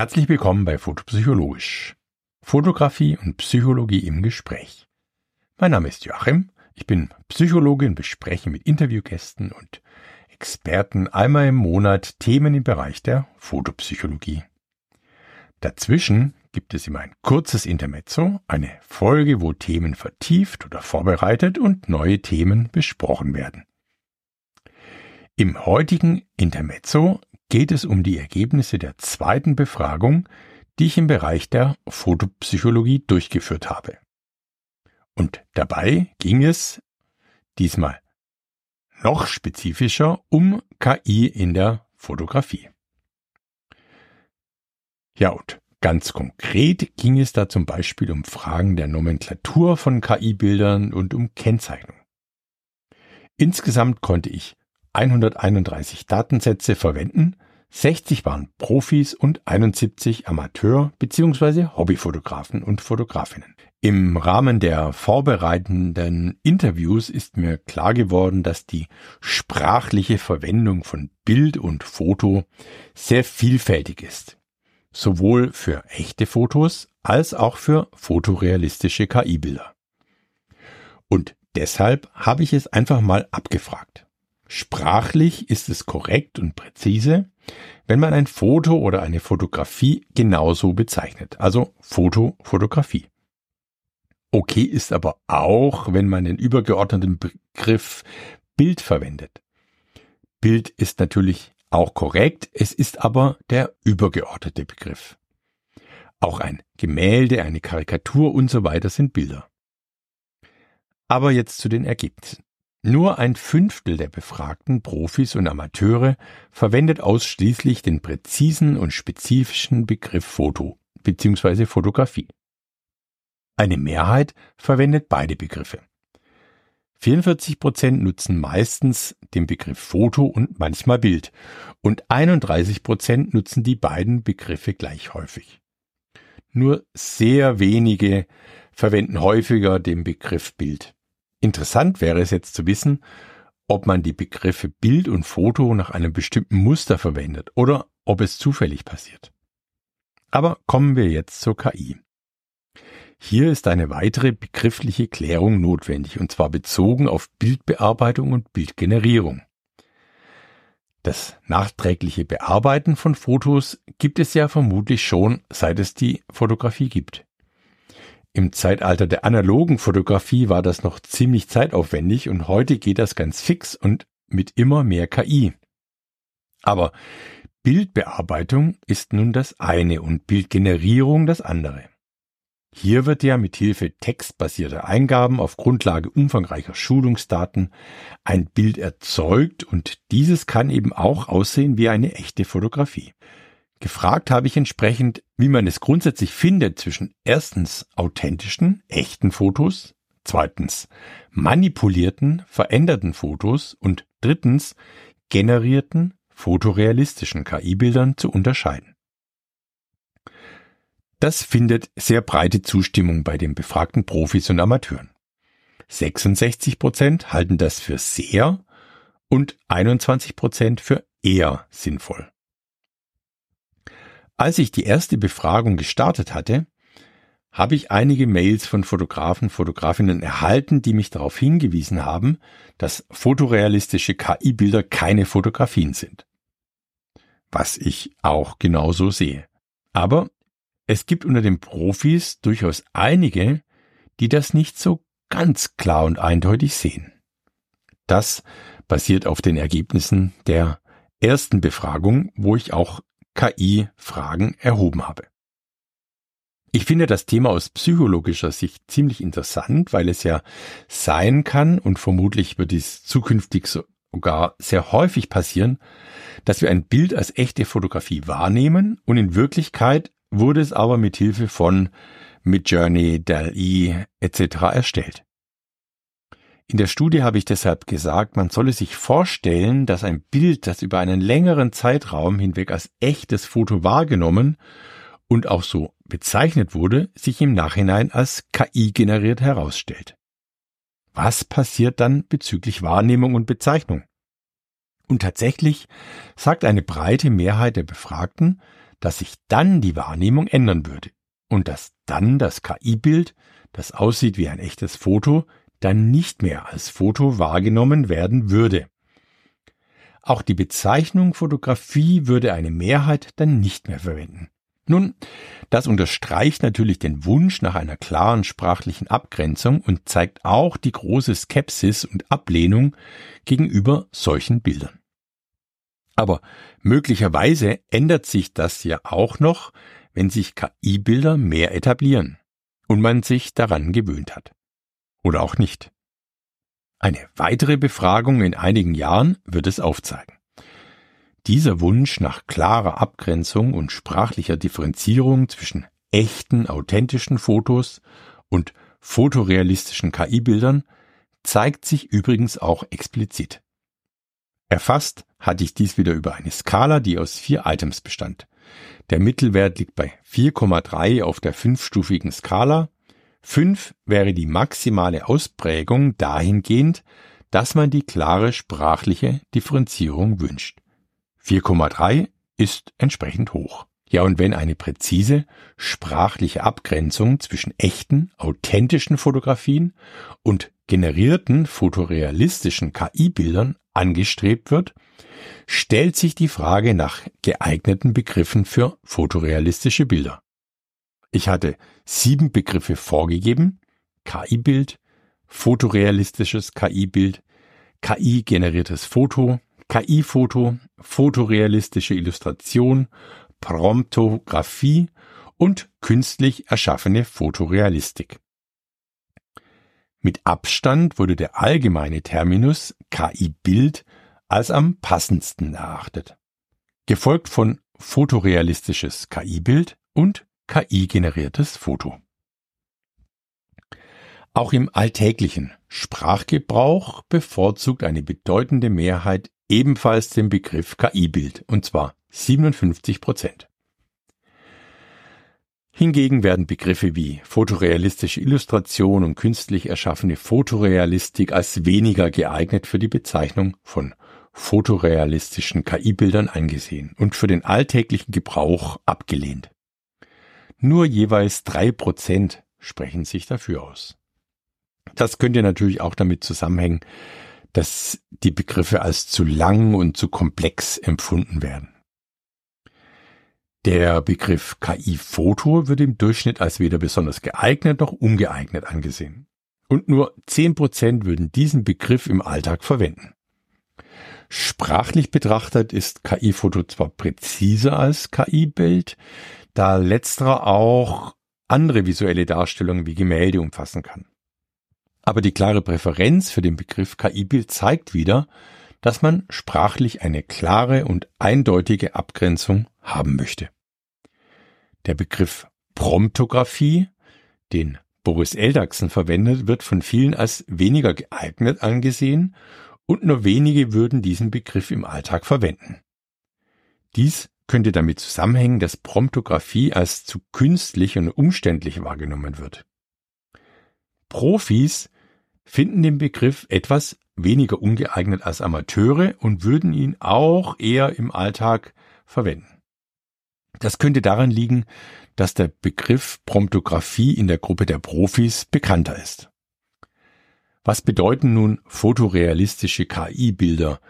Herzlich willkommen bei Fotopsychologisch. Fotografie und Psychologie im Gespräch. Mein Name ist Joachim, ich bin Psychologe und bespreche mit Interviewgästen und Experten einmal im Monat Themen im Bereich der Fotopsychologie. Dazwischen gibt es immer ein kurzes Intermezzo, eine Folge, wo Themen vertieft oder vorbereitet und neue Themen besprochen werden. Im heutigen Intermezzo geht es um die Ergebnisse der zweiten Befragung, die ich im Bereich der Fotopsychologie durchgeführt habe. Und dabei ging es diesmal noch spezifischer um KI in der Fotografie. Ja, und ganz konkret ging es da zum Beispiel um Fragen der Nomenklatur von KI-Bildern und um Kennzeichnung. Insgesamt konnte ich 131 Datensätze verwenden, 60 waren Profis und 71 Amateur- bzw. Hobbyfotografen und Fotografinnen. Im Rahmen der vorbereitenden Interviews ist mir klar geworden, dass die sprachliche Verwendung von Bild und Foto sehr vielfältig ist. Sowohl für echte Fotos als auch für fotorealistische KI-Bilder. Und deshalb habe ich es einfach mal abgefragt. Sprachlich ist es korrekt und präzise, wenn man ein Foto oder eine Fotografie genauso bezeichnet, also Foto, Fotografie. Okay ist aber auch, wenn man den übergeordneten Begriff Bild verwendet. Bild ist natürlich auch korrekt, es ist aber der übergeordnete Begriff. Auch ein Gemälde, eine Karikatur und so weiter sind Bilder. Aber jetzt zu den Ergebnissen. Nur ein Fünftel der befragten Profis und Amateure verwendet ausschließlich den präzisen und spezifischen Begriff Foto bzw. Fotografie. Eine Mehrheit verwendet beide Begriffe. 44 Prozent nutzen meistens den Begriff Foto und manchmal Bild und 31 Prozent nutzen die beiden Begriffe gleich häufig. Nur sehr wenige verwenden häufiger den Begriff Bild. Interessant wäre es jetzt zu wissen, ob man die Begriffe Bild und Foto nach einem bestimmten Muster verwendet oder ob es zufällig passiert. Aber kommen wir jetzt zur KI. Hier ist eine weitere begriffliche Klärung notwendig, und zwar bezogen auf Bildbearbeitung und Bildgenerierung. Das nachträgliche Bearbeiten von Fotos gibt es ja vermutlich schon, seit es die Fotografie gibt. Im Zeitalter der analogen Fotografie war das noch ziemlich zeitaufwendig und heute geht das ganz fix und mit immer mehr KI. Aber Bildbearbeitung ist nun das eine und Bildgenerierung das andere. Hier wird ja mit Hilfe textbasierter Eingaben auf Grundlage umfangreicher Schulungsdaten ein Bild erzeugt und dieses kann eben auch aussehen wie eine echte Fotografie. Gefragt habe ich entsprechend, wie man es grundsätzlich findet zwischen erstens authentischen, echten Fotos, zweitens manipulierten, veränderten Fotos und drittens generierten, fotorealistischen KI-Bildern zu unterscheiden. Das findet sehr breite Zustimmung bei den befragten Profis und Amateuren. 66 Prozent halten das für sehr und 21 Prozent für eher sinnvoll. Als ich die erste Befragung gestartet hatte, habe ich einige Mails von Fotografen, Fotografinnen erhalten, die mich darauf hingewiesen haben, dass fotorealistische KI-Bilder keine Fotografien sind. Was ich auch genauso sehe. Aber es gibt unter den Profis durchaus einige, die das nicht so ganz klar und eindeutig sehen. Das basiert auf den Ergebnissen der ersten Befragung, wo ich auch KI-Fragen erhoben habe. Ich finde das Thema aus psychologischer Sicht ziemlich interessant, weil es ja sein kann und vermutlich wird dies zukünftig sogar sehr häufig passieren, dass wir ein Bild als echte Fotografie wahrnehmen und in Wirklichkeit wurde es aber mit Hilfe von Midjourney, DALL-E etc. erstellt. In der Studie habe ich deshalb gesagt, man solle sich vorstellen, dass ein Bild, das über einen längeren Zeitraum hinweg als echtes Foto wahrgenommen und auch so bezeichnet wurde, sich im Nachhinein als KI generiert herausstellt. Was passiert dann bezüglich Wahrnehmung und Bezeichnung? Und tatsächlich sagt eine breite Mehrheit der Befragten, dass sich dann die Wahrnehmung ändern würde und dass dann das KI-Bild, das aussieht wie ein echtes Foto, dann nicht mehr als Foto wahrgenommen werden würde. Auch die Bezeichnung Fotografie würde eine Mehrheit dann nicht mehr verwenden. Nun, das unterstreicht natürlich den Wunsch nach einer klaren sprachlichen Abgrenzung und zeigt auch die große Skepsis und Ablehnung gegenüber solchen Bildern. Aber möglicherweise ändert sich das ja auch noch, wenn sich KI-Bilder mehr etablieren und man sich daran gewöhnt hat. Oder auch nicht. Eine weitere Befragung in einigen Jahren wird es aufzeigen. Dieser Wunsch nach klarer Abgrenzung und sprachlicher Differenzierung zwischen echten, authentischen Fotos und fotorealistischen KI-Bildern zeigt sich übrigens auch explizit. Erfasst hatte ich dies wieder über eine Skala, die aus vier Items bestand. Der Mittelwert liegt bei 4,3 auf der fünfstufigen Skala. 5 wäre die maximale Ausprägung dahingehend, dass man die klare sprachliche Differenzierung wünscht. 4,3 ist entsprechend hoch. Ja, und wenn eine präzise sprachliche Abgrenzung zwischen echten, authentischen Fotografien und generierten fotorealistischen KI-Bildern angestrebt wird, stellt sich die Frage nach geeigneten Begriffen für fotorealistische Bilder. Ich hatte sieben Begriffe vorgegeben. KI-Bild, fotorealistisches KI-Bild, KI-generiertes Foto, KI-Foto, fotorealistische Illustration, Promptographie und künstlich erschaffene Fotorealistik. Mit Abstand wurde der allgemeine Terminus KI-Bild als am passendsten erachtet, gefolgt von fotorealistisches KI-Bild und KI-generiertes Foto. Auch im alltäglichen Sprachgebrauch bevorzugt eine bedeutende Mehrheit ebenfalls den Begriff KI-Bild, und zwar 57 Prozent. Hingegen werden Begriffe wie fotorealistische Illustration und künstlich erschaffene Fotorealistik als weniger geeignet für die Bezeichnung von fotorealistischen KI-Bildern angesehen und für den alltäglichen Gebrauch abgelehnt. Nur jeweils drei Prozent sprechen sich dafür aus. Das könnte natürlich auch damit zusammenhängen, dass die Begriffe als zu lang und zu komplex empfunden werden. Der Begriff KI-Foto wird im Durchschnitt als weder besonders geeignet noch ungeeignet angesehen. Und nur zehn Prozent würden diesen Begriff im Alltag verwenden. Sprachlich betrachtet ist KI-Foto zwar präziser als KI-Bild, da letzterer auch andere visuelle Darstellungen wie Gemälde umfassen kann. Aber die klare Präferenz für den Begriff KI-Bild zeigt wieder, dass man sprachlich eine klare und eindeutige Abgrenzung haben möchte. Der Begriff Promptographie, den Boris Eldachsen verwendet, wird von vielen als weniger geeignet angesehen und nur wenige würden diesen Begriff im Alltag verwenden. Dies könnte damit zusammenhängen, dass Promptographie als zu künstlich und umständlich wahrgenommen wird. Profis finden den Begriff etwas weniger ungeeignet als Amateure und würden ihn auch eher im Alltag verwenden. Das könnte daran liegen, dass der Begriff Promptographie in der Gruppe der Profis bekannter ist. Was bedeuten nun fotorealistische KI-Bilder?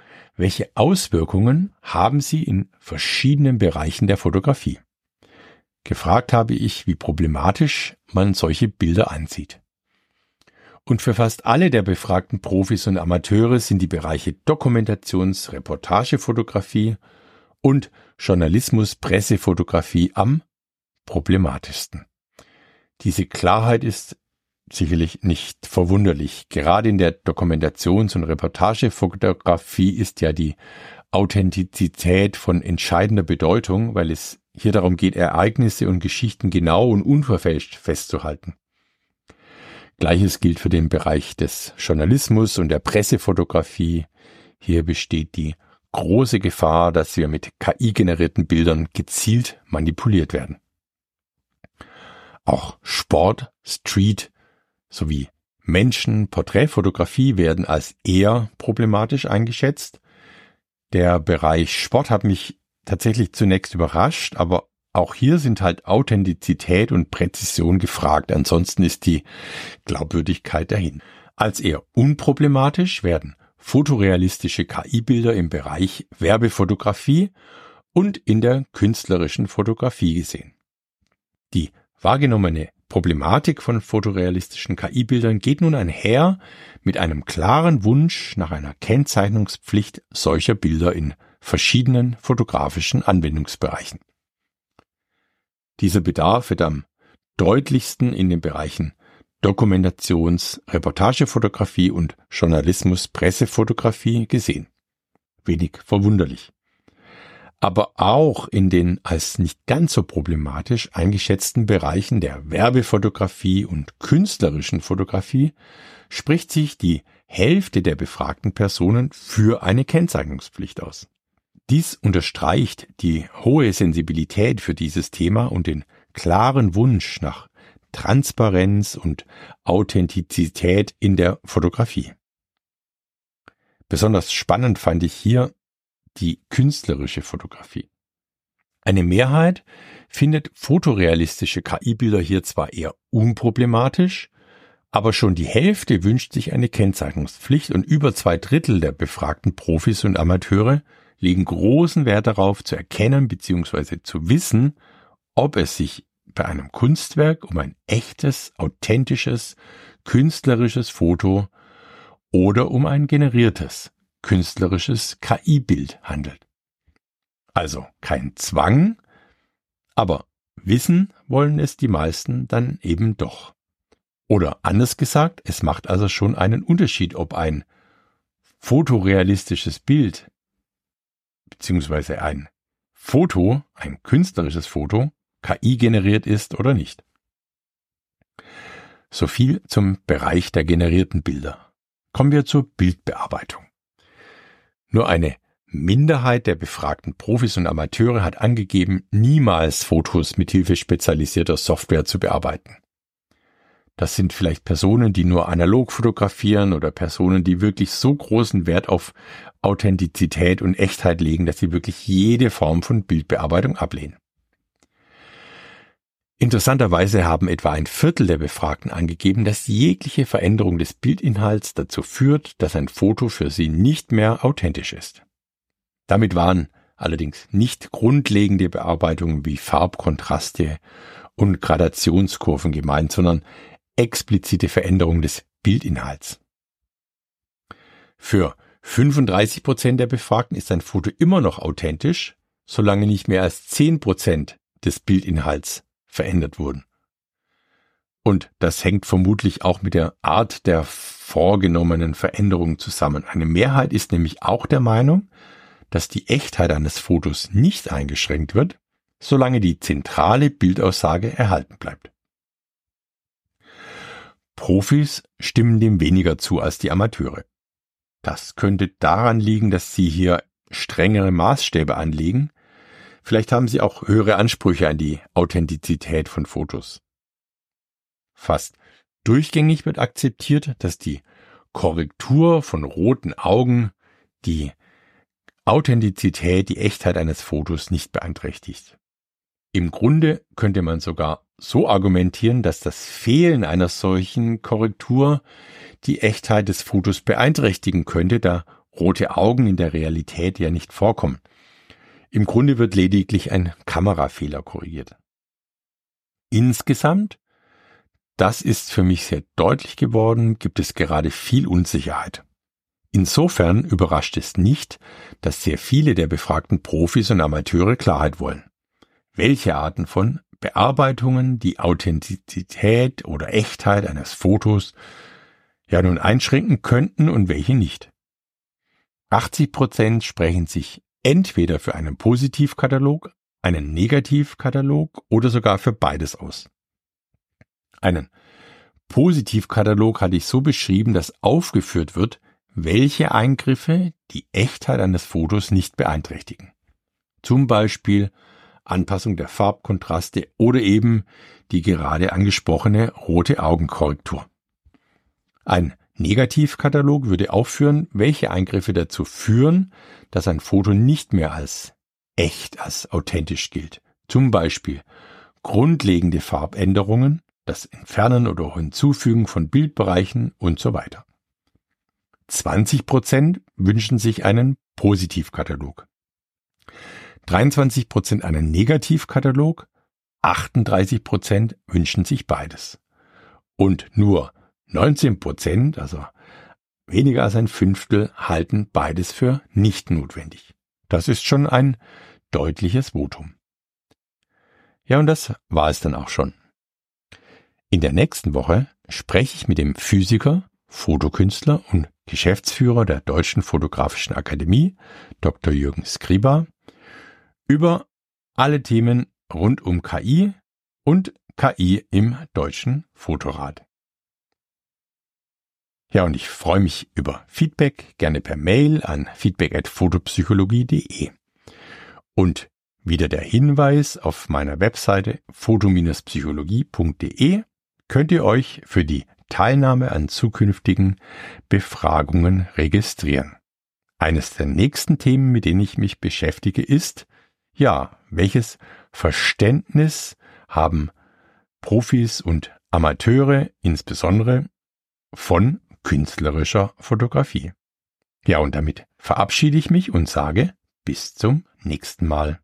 Welche Auswirkungen haben sie in verschiedenen Bereichen der Fotografie? Gefragt habe ich, wie problematisch man solche Bilder ansieht. Und für fast alle der befragten Profis und Amateure sind die Bereiche Dokumentations-, Reportagefotografie und Journalismus, Pressefotografie am problematischsten. Diese Klarheit ist sicherlich nicht verwunderlich. Gerade in der Dokumentations- und Reportagefotografie ist ja die Authentizität von entscheidender Bedeutung, weil es hier darum geht, Ereignisse und Geschichten genau und unverfälscht festzuhalten. Gleiches gilt für den Bereich des Journalismus und der Pressefotografie. Hier besteht die große Gefahr, dass wir mit KI-generierten Bildern gezielt manipuliert werden. Auch Sport, Street sowie Menschen, Porträtfotografie werden als eher problematisch eingeschätzt. Der Bereich Sport hat mich tatsächlich zunächst überrascht, aber auch hier sind halt Authentizität und Präzision gefragt, ansonsten ist die Glaubwürdigkeit dahin. Als eher unproblematisch werden fotorealistische KI-Bilder im Bereich Werbefotografie und in der künstlerischen Fotografie gesehen. Die wahrgenommene Problematik von fotorealistischen KI-Bildern geht nun einher mit einem klaren Wunsch nach einer Kennzeichnungspflicht solcher Bilder in verschiedenen fotografischen Anwendungsbereichen. Dieser Bedarf wird am deutlichsten in den Bereichen Dokumentations-, Reportagefotografie und Journalismus, Pressefotografie gesehen. Wenig verwunderlich. Aber auch in den als nicht ganz so problematisch eingeschätzten Bereichen der Werbefotografie und künstlerischen Fotografie spricht sich die Hälfte der befragten Personen für eine Kennzeichnungspflicht aus. Dies unterstreicht die hohe Sensibilität für dieses Thema und den klaren Wunsch nach Transparenz und Authentizität in der Fotografie. Besonders spannend fand ich hier die künstlerische Fotografie. Eine Mehrheit findet fotorealistische KI-Bilder hier zwar eher unproblematisch, aber schon die Hälfte wünscht sich eine Kennzeichnungspflicht und über zwei Drittel der befragten Profis und Amateure legen großen Wert darauf zu erkennen bzw. zu wissen, ob es sich bei einem Kunstwerk um ein echtes, authentisches, künstlerisches Foto oder um ein generiertes, künstlerisches KI-Bild handelt. Also kein Zwang, aber wissen wollen es die meisten dann eben doch. Oder anders gesagt, es macht also schon einen Unterschied, ob ein fotorealistisches Bild beziehungsweise ein Foto, ein künstlerisches Foto, KI generiert ist oder nicht. So viel zum Bereich der generierten Bilder. Kommen wir zur Bildbearbeitung. Nur eine Minderheit der befragten Profis und Amateure hat angegeben, niemals Fotos mithilfe spezialisierter Software zu bearbeiten. Das sind vielleicht Personen, die nur analog fotografieren oder Personen, die wirklich so großen Wert auf Authentizität und Echtheit legen, dass sie wirklich jede Form von Bildbearbeitung ablehnen. Interessanterweise haben etwa ein Viertel der Befragten angegeben, dass jegliche Veränderung des Bildinhalts dazu führt, dass ein Foto für sie nicht mehr authentisch ist. Damit waren allerdings nicht grundlegende Bearbeitungen wie Farbkontraste und Gradationskurven gemeint, sondern explizite Veränderung des Bildinhalts. Für 35 Prozent der Befragten ist ein Foto immer noch authentisch, solange nicht mehr als 10 Prozent des Bildinhalts verändert wurden. Und das hängt vermutlich auch mit der Art der vorgenommenen Veränderungen zusammen. Eine Mehrheit ist nämlich auch der Meinung, dass die Echtheit eines Fotos nicht eingeschränkt wird, solange die zentrale Bildaussage erhalten bleibt. Profis stimmen dem weniger zu als die Amateure. Das könnte daran liegen, dass sie hier strengere Maßstäbe anlegen. Vielleicht haben sie auch höhere Ansprüche an die Authentizität von Fotos. Fast durchgängig wird akzeptiert, dass die Korrektur von roten Augen die Authentizität, die Echtheit eines Fotos nicht beeinträchtigt. Im Grunde könnte man sogar so argumentieren, dass das Fehlen einer solchen Korrektur die Echtheit des Fotos beeinträchtigen könnte, da rote Augen in der Realität ja nicht vorkommen. Im Grunde wird lediglich ein Kamerafehler korrigiert. Insgesamt, das ist für mich sehr deutlich geworden, gibt es gerade viel Unsicherheit. Insofern überrascht es nicht, dass sehr viele der befragten Profis und Amateure Klarheit wollen welche Arten von Bearbeitungen die Authentizität oder Echtheit eines Fotos ja nun einschränken könnten und welche nicht. 80 Prozent sprechen sich entweder für einen Positivkatalog, einen Negativkatalog oder sogar für beides aus. Einen Positivkatalog hatte ich so beschrieben, dass aufgeführt wird, welche Eingriffe die Echtheit eines Fotos nicht beeinträchtigen. Zum Beispiel Anpassung der Farbkontraste oder eben die gerade angesprochene rote Augenkorrektur. Ein Negativkatalog würde aufführen, welche Eingriffe dazu führen, dass ein Foto nicht mehr als echt, als authentisch gilt. Zum Beispiel grundlegende Farbänderungen, das Entfernen oder Hinzufügen von Bildbereichen und so weiter. 20 Prozent wünschen sich einen Positivkatalog. 23 Prozent einen Negativkatalog. 38 Prozent wünschen sich beides. Und nur 19 Prozent, also weniger als ein Fünftel, halten beides für nicht notwendig. Das ist schon ein deutliches Votum. Ja, und das war es dann auch schon. In der nächsten Woche spreche ich mit dem Physiker, Fotokünstler und Geschäftsführer der Deutschen Fotografischen Akademie, Dr. Jürgen Skriba, über alle Themen rund um KI und KI im deutschen Fotorat. Ja, und ich freue mich über Feedback, gerne per Mail an feedback@fotopsychologie.de. Und wieder der Hinweis auf meiner Webseite foto-psychologie.de könnt ihr euch für die Teilnahme an zukünftigen Befragungen registrieren. Eines der nächsten Themen, mit denen ich mich beschäftige, ist, ja, welches Verständnis haben Profis und Amateure insbesondere von künstlerischer Fotografie. Ja, und damit verabschiede ich mich und sage bis zum nächsten Mal.